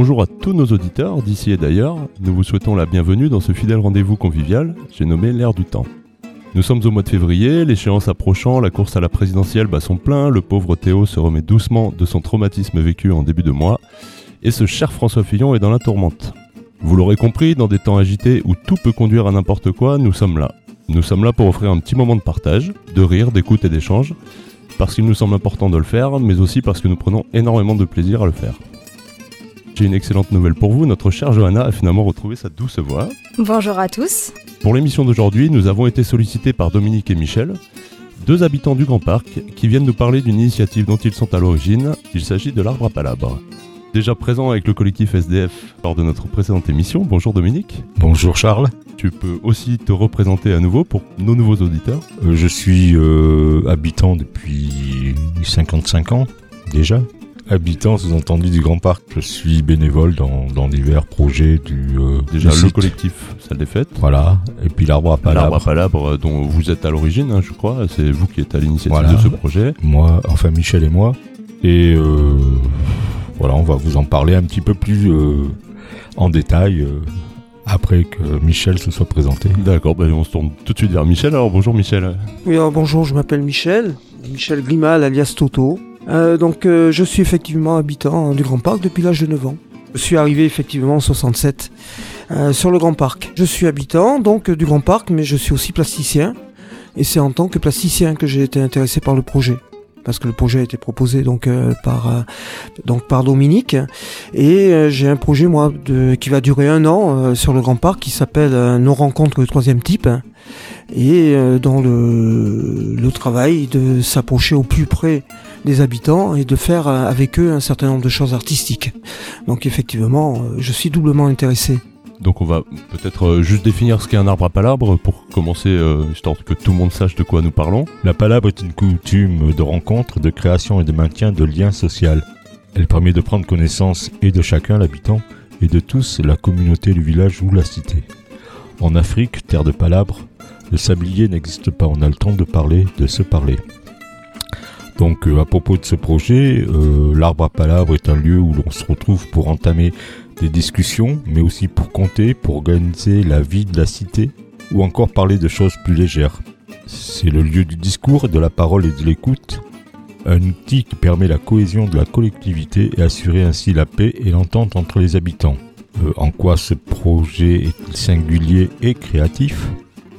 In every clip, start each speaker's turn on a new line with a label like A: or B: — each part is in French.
A: Bonjour à tous nos auditeurs d'ici et d'ailleurs, nous vous souhaitons la bienvenue dans ce fidèle rendez-vous convivial, j'ai nommé l'air du temps. Nous sommes au mois de février, l'échéance approchant, la course à la présidentielle bat son plein, le pauvre Théo se remet doucement de son traumatisme vécu en début de mois, et ce cher François Fillon est dans la tourmente. Vous l'aurez compris, dans des temps agités où tout peut conduire à n'importe quoi, nous sommes là. Nous sommes là pour offrir un petit moment de partage, de rire, d'écoute et d'échange, parce qu'il nous semble important de le faire, mais aussi parce que nous prenons énormément de plaisir à le faire. J'ai une excellente nouvelle pour vous, notre chère Johanna a finalement retrouvé sa douce voix.
B: Bonjour à tous.
A: Pour l'émission d'aujourd'hui, nous avons été sollicités par Dominique et Michel, deux habitants du Grand Parc, qui viennent nous parler d'une initiative dont ils sont à l'origine. Il s'agit de l'arbre à palabres. Déjà présent avec le collectif SDF lors de notre précédente émission. Bonjour Dominique.
C: Bonjour Charles.
A: Tu peux aussi te représenter à nouveau pour nos nouveaux auditeurs.
C: Euh, je suis euh, habitant depuis 55 ans déjà habitant, sous-entendu du Grand Parc. Je suis bénévole dans, divers projets du.
A: Euh, Déjà le collectif Salle des Fêtes.
C: Voilà. Et puis l'arbre à palabre.
A: L'arbre à palabre euh, dont vous êtes à l'origine, hein, je crois. C'est vous qui êtes à l'initiative de ce projet.
C: Moi, enfin Michel et moi. Et euh, voilà, on va vous en parler un petit peu plus en détail après que Michel se soit présenté.
A: D'accord, ben on se tourne tout de suite vers Michel. Alors bonjour Michel.
D: Oui, alors bonjour, je m'appelle Michel. Michel Grimal alias Toto. Euh, donc euh, je suis effectivement habitant du Grand Parc depuis l'âge de 9 ans. Je suis arrivé effectivement en 67 euh, sur le Grand Parc. Je suis habitant donc du Grand Parc, mais je suis aussi plasticien. Et c'est en tant que plasticien que j'ai été intéressé par le projet parce que le projet a été proposé donc par donc par Dominique et j'ai un projet moi de, qui va durer un an sur le Grand Parc qui s'appelle Nos rencontres de troisième type et dans le, le travail de s'approcher au plus près des habitants et de faire euh, avec eux un certain nombre de choses artistiques. Donc effectivement, euh, je suis doublement intéressé.
A: Donc on va peut-être euh, juste définir ce qu'est un arbre à palabre pour commencer, histoire que tout le monde sache de quoi nous parlons.
C: La palabre est une coutume de rencontre, de création et de maintien de liens sociaux. Elle permet de prendre connaissance et de chacun l'habitant et de tous la communauté du village ou la cité. En Afrique, terre de palabre, le sablier n'existe pas, on a le temps de parler, de se parler. Donc euh, à propos de ce projet, euh, l'arbre à palabre est un lieu où l'on se retrouve pour entamer des discussions, mais aussi pour compter, pour organiser la vie de la cité, ou encore parler de choses plus légères. C'est le lieu du discours, de la parole et de l'écoute, un outil qui permet la cohésion de la collectivité et assurer ainsi la paix et l'entente entre les habitants. Euh, en quoi ce projet est-il singulier et créatif?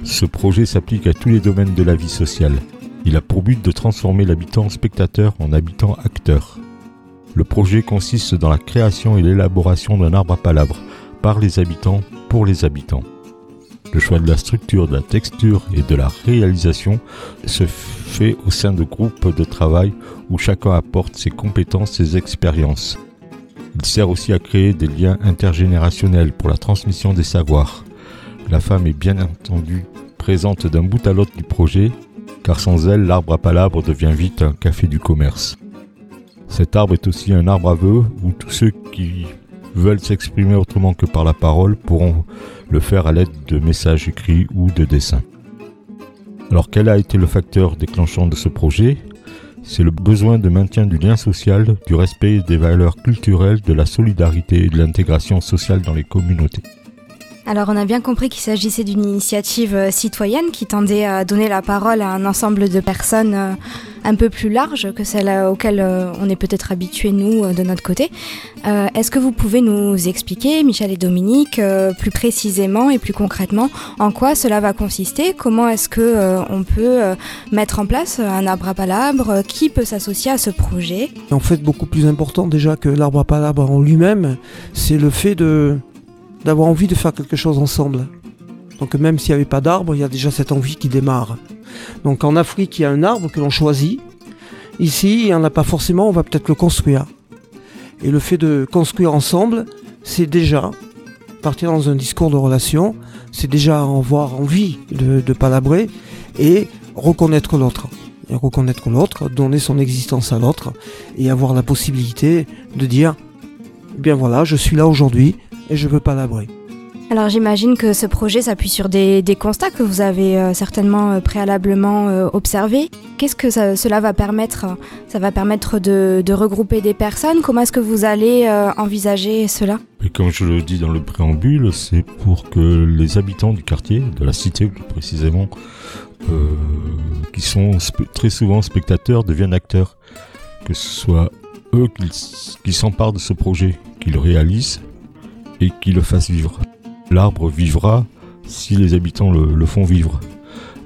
C: Ce projet s'applique à tous les domaines de la vie sociale. Il a pour but de transformer l'habitant spectateur en habitant acteur. Le projet consiste dans la création et l'élaboration d'un arbre à palabres par les habitants pour les habitants. Le choix de la structure, de la texture et de la réalisation se fait au sein de groupes de travail où chacun apporte ses compétences, ses expériences. Il sert aussi à créer des liens intergénérationnels pour la transmission des savoirs. La femme est bien entendu présente d'un bout à l'autre du projet car sans elle, l'arbre à palabres devient vite un café du commerce. Cet arbre est aussi un arbre à vœux où tous ceux qui veulent s'exprimer autrement que par la parole pourront le faire à l'aide de messages écrits ou de dessins. Alors quel a été le facteur déclenchant de ce projet? C'est le besoin de maintien du lien social, du respect des valeurs culturelles, de la solidarité et de l'intégration sociale dans les communautés.
B: Alors on a bien compris qu'il s'agissait d'une initiative euh, citoyenne qui tendait à donner la parole à un ensemble de personnes euh, un peu plus large que celle euh, on est peut-être habitué nous de notre côté. Est-ce que vous pouvez nous expliquer, Michel et Dominique, plus précisément et plus concrètement en quoi cela va consister? Comment est-ce que on peut mettre en place un arbre à palabre Qui peut s'associer à ce projet?
D: En fait, beaucoup plus important déjà que l'arbre à palabre en lui-même, c'est le fait de d'avoir envie de faire quelque chose ensemble. Donc même s'il n'y avait pas d'arbre, il y a déjà cette envie qui démarre. Donc en Afrique, il y a un arbre que l'on choisit. Ici, il n'y en a pas forcément, on va peut-être le construire. Et le fait de construire ensemble, c'est déjà partir dans un discours de relation, c'est déjà avoir envie de, palabrer et reconnaître l'autre. Reconnaître l'autre, donner son existence à l'autre et avoir la possibilité de dire, bien voilà, je suis là aujourd'hui et je veux palabrer.
B: Alors j'imagine que ce projet s'appuie sur des, des, constats que vous avez euh, certainement euh, préalablement euh, observés. Qu'est-ce que ça, cela va permettre Ça va permettre de, de regrouper des personnes? Comment est-ce que vous allez euh, envisager cela?
C: Et comme je le dis dans le préambule, c'est pour que les habitants du quartier, de la cité plus précisément, euh, qui sont très souvent spectateurs, deviennent acteurs. Que ce soit eux qui, qui s'emparent de ce projet, qui le réalisent et qui le fassent vivre l'arbre vivra si les habitants le, font vivre.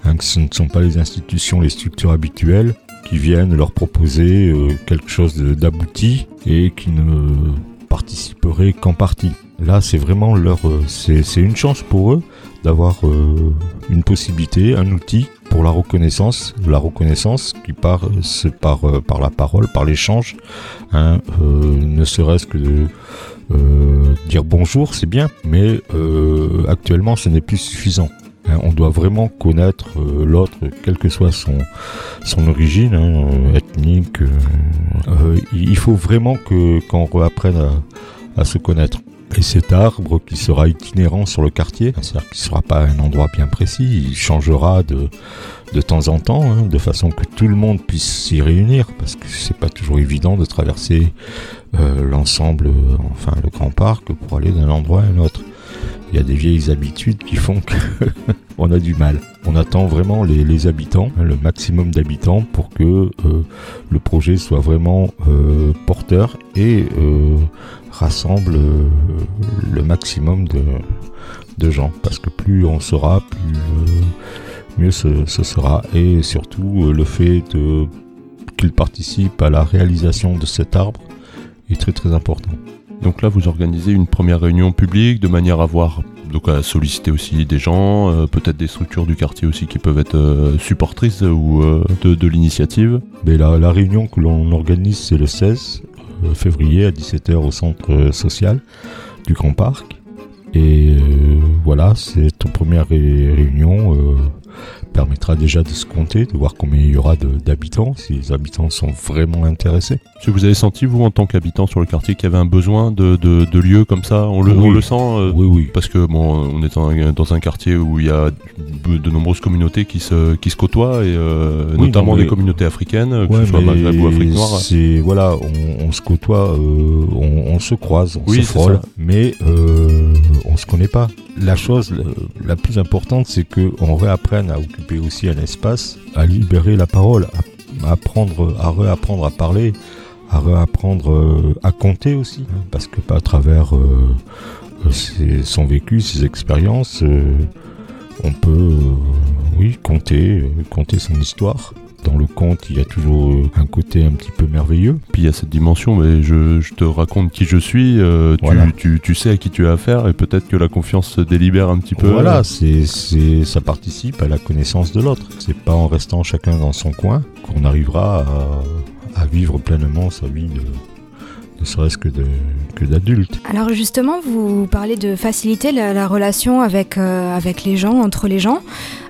C: Hein, ce ne sont pas les institutions, les structures habituelles qui viennent leur proposer euh, quelque chose d'abouti et qui ne participeraient qu'en partie. Là, c'est vraiment leur, euh, c'est une chance pour eux d'avoir euh, une possibilité, un outil pour la reconnaissance, la reconnaissance qui passe par, euh, par la parole, par l'échange, hein, ne serait-ce que de euh, dire bonjour, c'est bien, mais euh, actuellement ce n'est plus suffisant. Hein, on doit vraiment connaître euh, l'autre, quelle que soit son, son origine hein, ethnique. Il faut vraiment que qu'on réapprenne à, à se connaître. Et cet arbre qui sera itinérant sur le quartier, c'est-à-dire qu'il ne sera pas un endroit bien précis, il changera de, de temps en temps, hein, de façon que tout le monde puisse s'y réunir, parce que c'est pas toujours évident de traverser euh, l'ensemble, euh, enfin le grand parc, pour aller d'un endroit à un autre. Il y a des vieilles habitudes qui font que on a du mal. On attend vraiment les, habitants, hein, le maximum d'habitants, pour que euh, le projet soit vraiment porteur et rassemble le maximum de, de gens. Parce que plus on sera, plus mieux ce, ce, sera. Et surtout, le fait de qu'ils participent à la réalisation de cet arbre est très très important.
A: Donc là, vous organisez une première réunion publique de manière à voir, donc à solliciter aussi des gens, euh, peut-être des structures du quartier aussi qui peuvent être euh, supportrices ou euh, de, de l'initiative.
C: Mais la, la, réunion que l'on organise, c'est le 16 février à 17h au centre social du Grand Parc. Et voilà, c'est une première ré réunion permettra déjà de se compter, de voir combien il y aura d'habitants, si les habitants sont vraiment intéressés.
A: Est-ce que vous avez senti, vous, en tant qu'habitant sur le quartier, qu'il y avait un besoin de, de, de lieux comme ça on le,
C: oui.
A: on le sent euh,
C: Oui, oui.
A: Parce que, bon, on est dans, dans un quartier où il y a de, de nombreuses communautés qui se, qui se côtoient, et euh,
C: Oui,
A: notamment des communautés africaines, que
C: Ouais,
A: ce soit Maghreb ou Afrique noire.
C: C'est voilà, on, on se côtoie, euh, on, on se croise, on
A: Oui,
C: se frôle,
A: ça.
C: mais euh, on se connaît pas. La chose la, plus importante, c'est que on réapprenne à occuper aussi un espace, à libérer la parole, à, apprendre, à réapprendre à parler, à réapprendre euh, à compter aussi, hein, parce que à travers euh, euh, ses- son vécu, ses expériences, euh, on peut, euh, oui, compter, euh, compter son histoire. Dans le conte, il y a toujours euh, un côté un petit peu merveilleux.
A: Puis il y a cette dimension, mais je, je te raconte qui je suis, euh, tu,
C: Voilà.
A: tu, tu sais à qui tu as affaire, et peut-être que la confiance se délibère un petit peu.
C: Voilà, c'est, c'est, ça participe à la connaissance de l'autre. C'est pas en restant chacun dans son coin qu'on arrivera à, à vivre pleinement sa vie de, ne serait-ce que, de, que d'adulte.
B: Alors justement, vous parlez de faciliter la, la relation avec, euh, avec les gens, entre les gens.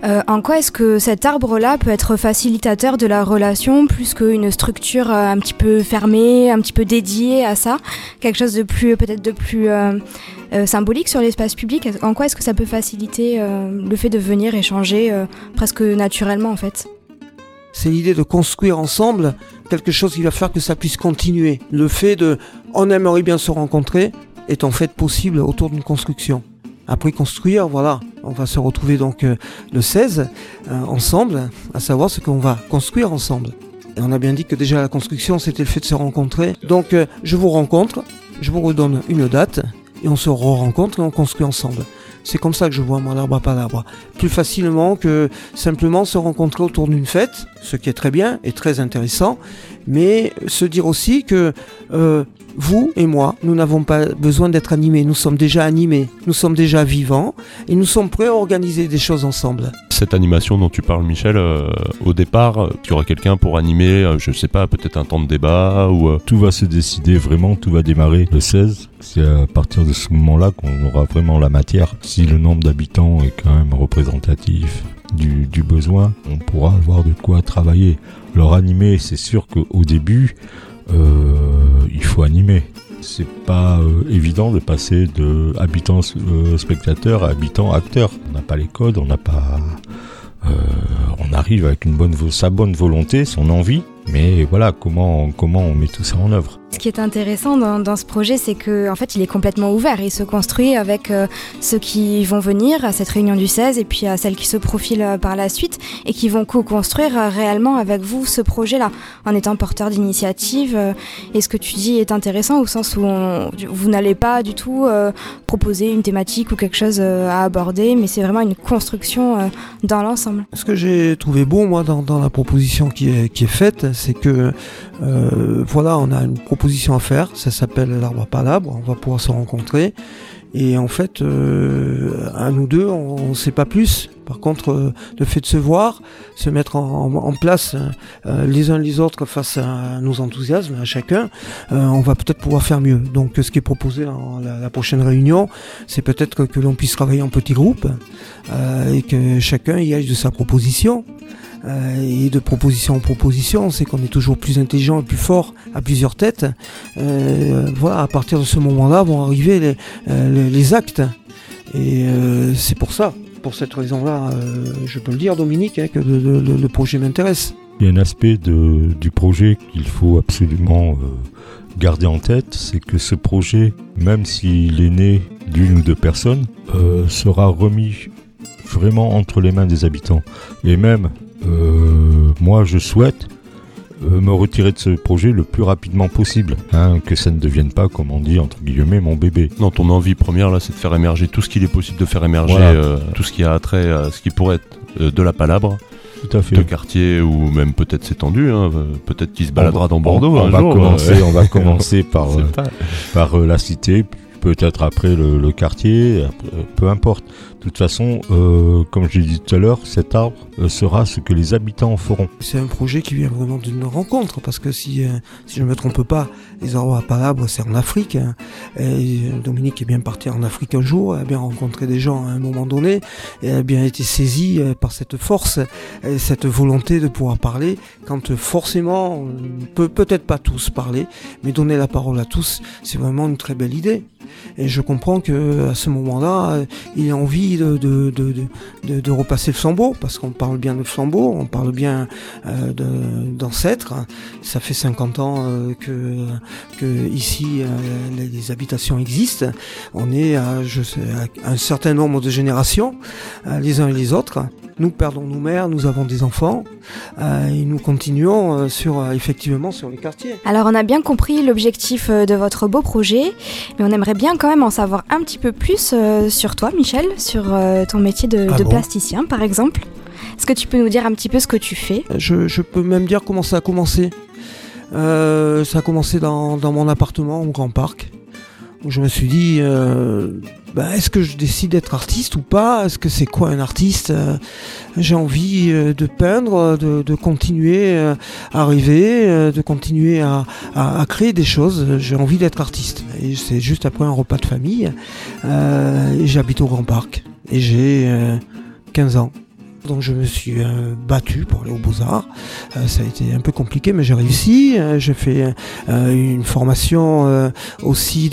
B: Euh, en quoi est-ce que cet arbre-là peut être facilitateur de la relation plus qu'une structure euh, un petit peu fermée, un petit peu dédiée à ça? Quelque chose de plus, peut-être de plus symbolique sur l'espace public? En quoi est-ce que ça peut faciliter le fait de venir échanger presque naturellement en fait?
D: C'est l'idée de construire ensemble quelque chose qui va faire que ça puisse continuer. Le fait de on aimerait bien se rencontrer est en fait possible autour d'une construction. Après construire, voilà, on va se retrouver donc euh, le 16 euh, ensemble, à savoir ce qu'on va construire ensemble. Et on a bien dit que déjà la construction c'était le fait de se rencontrer. Donc euh, je vous rencontre, je vous redonne une date et on se re-rencontre et on construit ensemble. C'est comme ça que je vois mon arbre à palabre. Plus facilement que simplement se rencontrer autour d'une fête, ce qui est très bien et très intéressant, mais se dire aussi que euh, vous et moi, nous n'avons pas besoin d'être animés, nous sommes déjà animés, nous sommes déjà vivants et nous sommes prêts à organiser des choses ensemble.
A: Cette animation dont tu parles, Michel, euh, au départ, tu y aura quelqu'un pour animer, euh, je sais pas, peut-être un temps de débat ou. euh,
C: Tout va se décider vraiment, tout va démarrer le 16. C'est à partir de ce moment-là qu'on aura vraiment la matière. Si le nombre d'habitants est quand même représentatif du, besoin, on pourra avoir de quoi travailler. Alors animer, c'est sûr qu'au début, euh, il faut animer. C'est pas euh, évident de passer de habitant euh, spectateur à habitant acteur. On n'a pas les codes, on n'a pas. euh, on arrive avec une bonne sa bonne volonté, son envie, mais voilà comment comment on met tout ça en œuvre.
B: Ce qui est intéressant dans, ce projet, c'est que en fait, il est complètement ouvert. Il se construit avec euh, ceux qui vont venir à cette réunion du 16 et puis à celles qui se profilent euh, par la suite et qui vont co-construire euh, réellement avec vous ce projet-là, en étant porteur d'initiative. et ce que tu dis est intéressant au sens où vous n'allez pas du tout proposer une thématique ou quelque chose à aborder, mais c'est vraiment une construction dans l'ensemble?
D: Ce que j'ai trouvé beau, moi, dans, la proposition qui est, qui est faite, c'est que, voilà, on a une proposition à faire, ça s'appelle l'arbre à palabre, on va pouvoir se rencontrer, et en fait, euh, à nous deux, on ne sait pas plus. Par contre, euh, le fait de se voir, se mettre en, place euh, les uns les autres face à nos enthousiasmes, à chacun, euh, on va peut-être pouvoir faire mieux. Donc, ce qui est proposé en la, prochaine réunion, c'est peut-être que, que l'on puisse travailler en petits groupes euh, et que chacun y aille de sa proposition. Euh, et de proposition en proposition, c'est qu'on est toujours plus intelligent et plus fort à plusieurs têtes. Euh, voilà, à partir de ce moment-là vont arriver les, euh, les, actes. Et c'est pour ça, pour cette raison-là, je peux le dire, Dominique, hein, que le, projet m'intéresse.
C: Il y a un aspect du projet qu'il faut absolument garder en tête, c'est que ce projet, même s'il est né d'une ou deux personnes, sera remis vraiment entre les mains des habitants. Et même, moi, je souhaite euh, me retirer de ce projet le plus rapidement possible, hein, que ça ne devienne pas, comme on dit entre guillemets, mon bébé.
A: Non, ton envie première là, c'est de faire émerger tout ce qu'il est possible de faire émerger,
C: Voilà.
A: euh, tout ce qui a attrait à ce qui pourrait être euh, de la palabre,
C: Tout à fait.
A: de quartier ou même peut-être s'étendu, hein, euh, peut-être qu'il se baladera
C: On
A: dans Bordeaux
C: On,
A: un
C: va
A: jour.
C: commencer,
A: euh,
C: on va commencer par, euh, par euh, la cité, peut-être après le, le quartier, après, euh, peu importe. De toute façon, euh, comme je l'ai dit tout à l'heure, cet arbre euh, sera ce que les habitants en feront.
D: C'est un projet qui vient vraiment d'une rencontre, parce que si, euh, je ne me trompe pas, les arbres à palabre, c'est en Afrique. hein. Dominique est bien parti en Afrique un jour, a bien rencontré des gens à un moment donné, et a bien été saisie euh, par cette force, et cette volonté de pouvoir parler, quand forcément, on ne peut peut-être pas tous parler, mais donner la parole à tous, c'est vraiment une très belle idée. Et je comprends que à ce moment-là, il a envie de, de, de, de, repasser le flambeau, parce qu'on parle bien de flambeau, on parle bien euh, d'ancêtres. Ça fait 50 ans euh, que, que ici euh, les, habitations existent. On est à, je sais, un certain nombre de générations, euh, les uns et les autres. Nous perdons nos mères, nous avons des enfants, et nous continuons sur effectivement sur les quartiers.
B: Alors on a bien compris l'objectif de votre beau projet, mais on aimerait bien quand même en savoir un petit peu plus sur toi, Michel, sur euh, ton métier de,
D: Ah
B: de
D: bon
B: plasticien, par exemple. Est-ce que tu peux nous dire un petit peu ce que tu fais?
D: Je, je peux même dire comment ça a commencé. Euh, ça a commencé dans, dans mon appartement au Grand Parc. Où je me suis dit, euh, bah, est-ce que je décide d'être artiste ou pas? Est-ce que c'est quoi un artiste? Euh, J'ai envie euh, de peindre, de, de continuer euh, à rêver, euh, de continuer à, à- à créer des choses. J'ai envie d'être artiste. Et c'est juste après un repas de famille. Euh, et j'habite au Grand Parc. Et j'ai euh, 15 ans. Donc je me suis euh, battu pour aller aux Beaux-Arts. Euh, ça a été un peu compliqué, mais j'ai réussi. Euh, j'ai fait euh, une formation euh, aussi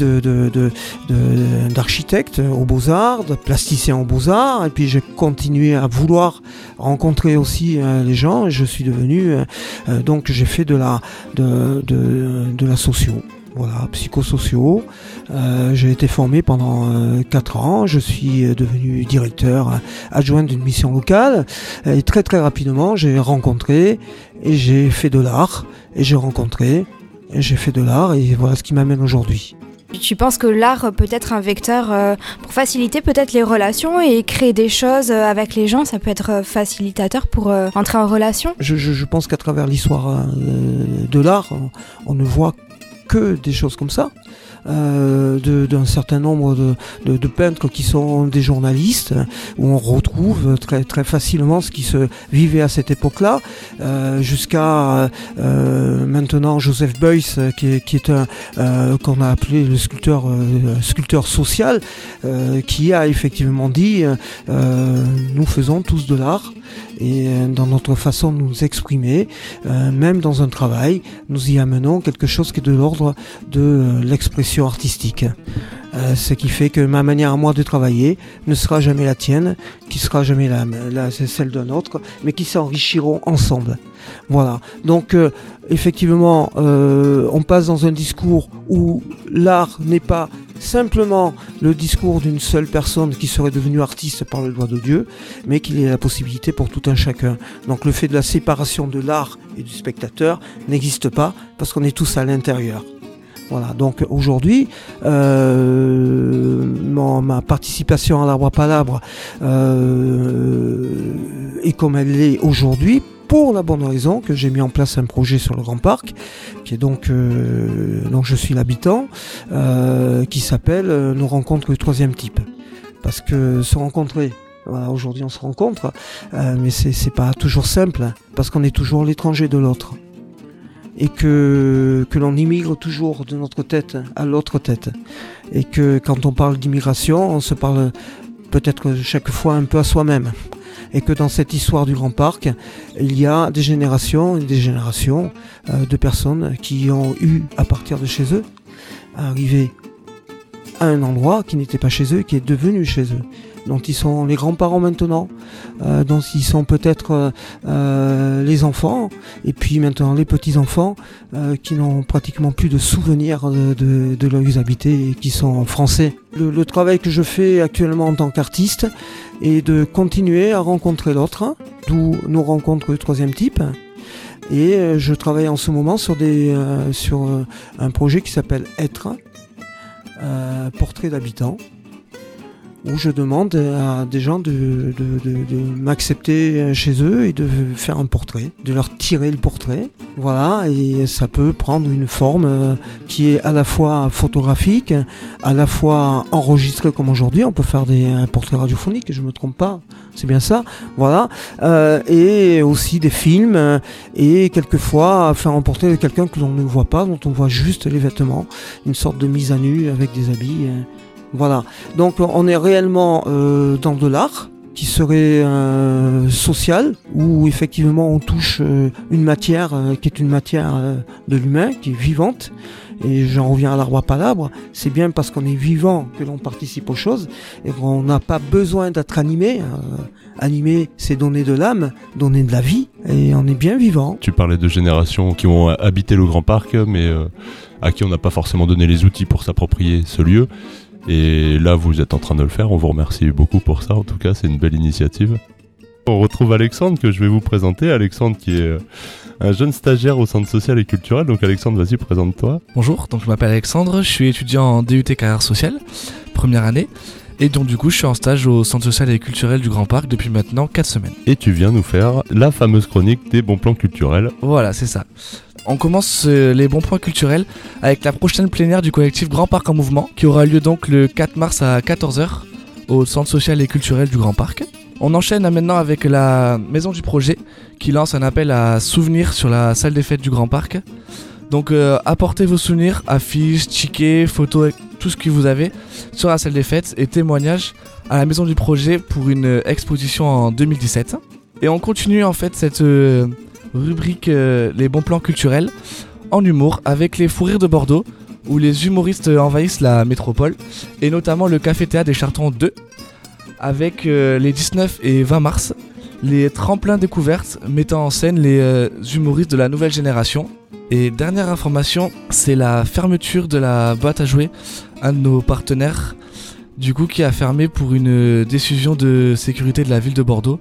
D: d'architecte aux Beaux-Arts, de plasticien aux Beaux-Arts. Et puis j'ai continué à vouloir rencontrer aussi euh, les gens. Et je suis devenu... euh, euh, donc j'ai fait de la, de, de la socio. Voilà, psychosociaux. Euh, j'ai été formé pendant 4 ans. Je suis euh, devenu directeur euh, adjoint d'une mission locale. Et très très rapidement, j'ai rencontré et j'ai fait de l'art. Et j'ai rencontré et j'ai fait de l'art. Et voilà ce qui m'amène aujourd'hui.
B: Tu penses que l'art peut être un vecteur euh, pour faciliter peut-être les relations et créer des choses euh, avec les gens? Ça peut être euh, facilitateur pour euh, entrer en relation?
D: Je, je- je pense qu'à travers l'histoire euh, de l'art, on ne voit que des choses comme ça. Euh, d'un certain nombre de, peintres qui sont des journalistes, où on retrouve très, facilement ce qui se vivait à cette époque-là, euh, jusqu'à euh, maintenant Joseph Beuys, qui est un qu'on a appelé le sculpteur sculpteur social, qui a effectivement dit nous faisons tous de l'art et dans notre façon de nous exprimer, même dans un travail, nous y amenons quelque chose qui est de l'ordre de l'expression artistique. Euh, ce qui fait que ma manière à moi de travailler ne sera jamais la tienne, qui sera jamais la, celle d'un autre, mais qui s'enrichiront ensemble. Voilà. Donc euh, effectivement, euh, on passe dans un discours où l'art n'est pas simplement le discours d'une seule personne qui serait devenue artiste par le doigt de Dieu, mais qu'il y ait la possibilité pour tout un chacun. Donc le fait de la séparation de l'art et du spectateur n'existe pas parce qu'on est tous à l'intérieur. Voilà, donc aujourd'hui, euh, ma participation à l'arbre à palabre euh, est comme elle l'est aujourd'hui pour la bonne raison que j'ai mis en place un projet sur le Grand Parc, qui est donc, euh, donc je suis l'habitant, qui s'appelle Nos rencontres du troisième type. Parce que se rencontrer, aujourd'hui on se rencontre, mais c'est pas toujours simple, parce qu'on est toujours l'étranger de l'autre et que, que l'on immigre toujours de notre tête à l'autre tête. Et que quand on parle d'immigration, on se parle peut-être chaque fois un peu à soi-même. Et que dans cette histoire du Grand Parc, il y a des générations et des générations euh, de personnes qui ont eu, à partir de chez eux, à arriver à un endroit qui n'était pas chez eux, qui est devenu chez eux dont ils sont les grands-parents maintenant, euh, dont ils sont peut-être euh, euh, les enfants, et puis maintenant les petits-enfants qui n'ont pratiquement plus de souvenirs de, de, leurs habités et qui sont français. Le, travail que je fais actuellement en tant qu'artiste est de continuer à rencontrer l'autre, d'où nos rencontres du troisième type. Et je travaille en ce moment sur, des, sur un projet qui s'appelle Être, portrait d'habitants où je demande à des gens de, m'accepter chez eux et de faire un portrait, de leur tirer le portrait. Voilà, et ça peut prendre une forme euh, qui est à la fois photographique, à la fois enregistrée comme aujourd'hui. On peut faire des, un portrait radiophonique, je me trompe pas, c'est bien ça. Voilà, euh, et aussi des films, et quelquefois faire un portrait de quelqu'un que l'on ne voit pas, dont on voit juste les vêtements, une sorte de mise à nu avec des habits. Euh, voilà. Donc on est réellement euh, dans de l'art qui serait euh, social, où effectivement on touche euh, une matière qui est une matière de l'humain, qui est vivante. Et j'en reviens à l'arbre à palabre, c'est bien parce qu'on est vivant que l'on participe aux choses et qu'on n'a pas besoin d'être animé. animé, c'est donner de l'âme, donner de la vie, et on est bien vivant.
A: Tu parlais de générations qui ont habité le Grand Parc, mais à qui on n'a pas forcément donné les outils pour s'approprier ce lieu. Et là, vous êtes en train de le faire. On vous remercie beaucoup pour ça. En tout cas, c'est une belle initiative. On retrouve Alexandre que je vais vous présenter. Alexandre qui est euh, un jeune stagiaire au centre social et culturel. Donc Alexandre, vas-y, présente-toi.
E: Bonjour, donc je m'appelle Alexandre, je suis étudiant en DUT carrière sociale, première année. Et donc du coup, je suis en stage au centre social et culturel du Grand Parc depuis maintenant 4 semaines.
A: Et tu viens nous faire la fameuse chronique des bons plans culturels.
E: Voilà, c'est ça. On commence euh, les bons points culturels avec la prochaine plénière du collectif Grand Parc en Mouvement qui aura lieu donc le 4 mars à 14h au centre social et culturel du Grand Parc. On enchaîne maintenant avec la maison du projet qui lance un appel à souvenirs sur la salle des fêtes du Grand Parc. Donc euh, apportez vos souvenirs, affiches, tickets, photos, tout ce que vous avez sur la salle des fêtes et témoignages à la maison du projet pour une exposition en 2017. Et on continue en fait cette euh, rubrique euh, Les bons plans culturels en humour avec les fous rires de Bordeaux où les humoristes envahissent la métropole et notamment le Café Théâtre des Chartrons 2 avec euh, les 19 et 20 mars les tremplins découvertes mettant en scène les euh, humoristes de la nouvelle génération. Et dernière information, c'est la fermeture de la boîte à jouer, un de nos partenaires, du coup qui a fermé pour une décision de sécurité de la ville de Bordeaux.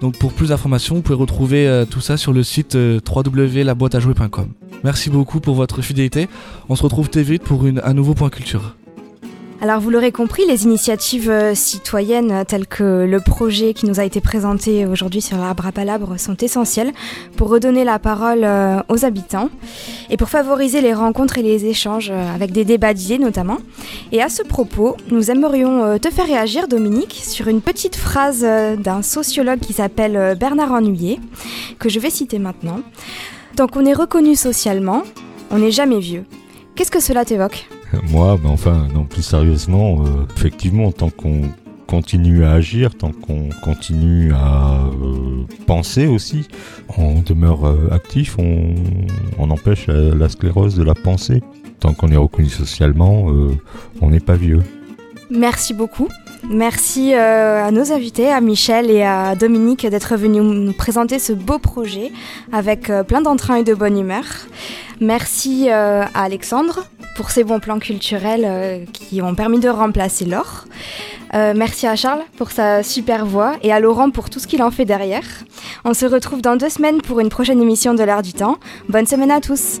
E: Donc pour plus d'informations, vous pouvez retrouver euh, tout ça sur le site euh, www.laboîteajouer.com. Merci beaucoup pour votre fidélité. On se retrouve très vite pour une, un nouveau point culture.
B: Alors vous l'aurez compris, les initiatives euh, citoyennes telles que le projet qui nous a été présenté aujourd'hui sur l'arbre à palabre sont essentielles pour redonner la parole euh, aux habitants et pour favoriser les rencontres et les échanges euh, avec des débats d'idées notamment. Et à ce propos, nous aimerions te faire réagir Dominique sur une petite phrase d'un sociologue qui s'appelle Bernard Ennuyé que je vais citer maintenant. Tant qu'on est reconnu socialement, on n'est jamais vieux. Qu'est-ce que cela t'évoque?
C: Moi, ben enfin, non, plus sérieusement, euh, effectivement, tant qu'on continue à agir, tant qu'on continue à euh, penser aussi, on demeure euh, actif, on, on empêche la sclérose de la pensée. Tant qu'on est reconnu socialement, on n'est pas vieux.
B: Merci beaucoup. Merci à nos invités, à Michel et à Dominique d'être venus nous présenter ce beau projet avec plein d'entrain et de bonne humeur. Merci à Alexandre pour ces bons plans culturels euh, qui ont permis de remplacer l'or. Euh, merci à Charles pour sa super voix et à Laurent pour tout ce qu'il en fait derrière. On se retrouve dans deux semaines pour une prochaine émission de l'heure du temps. Bonne semaine à tous.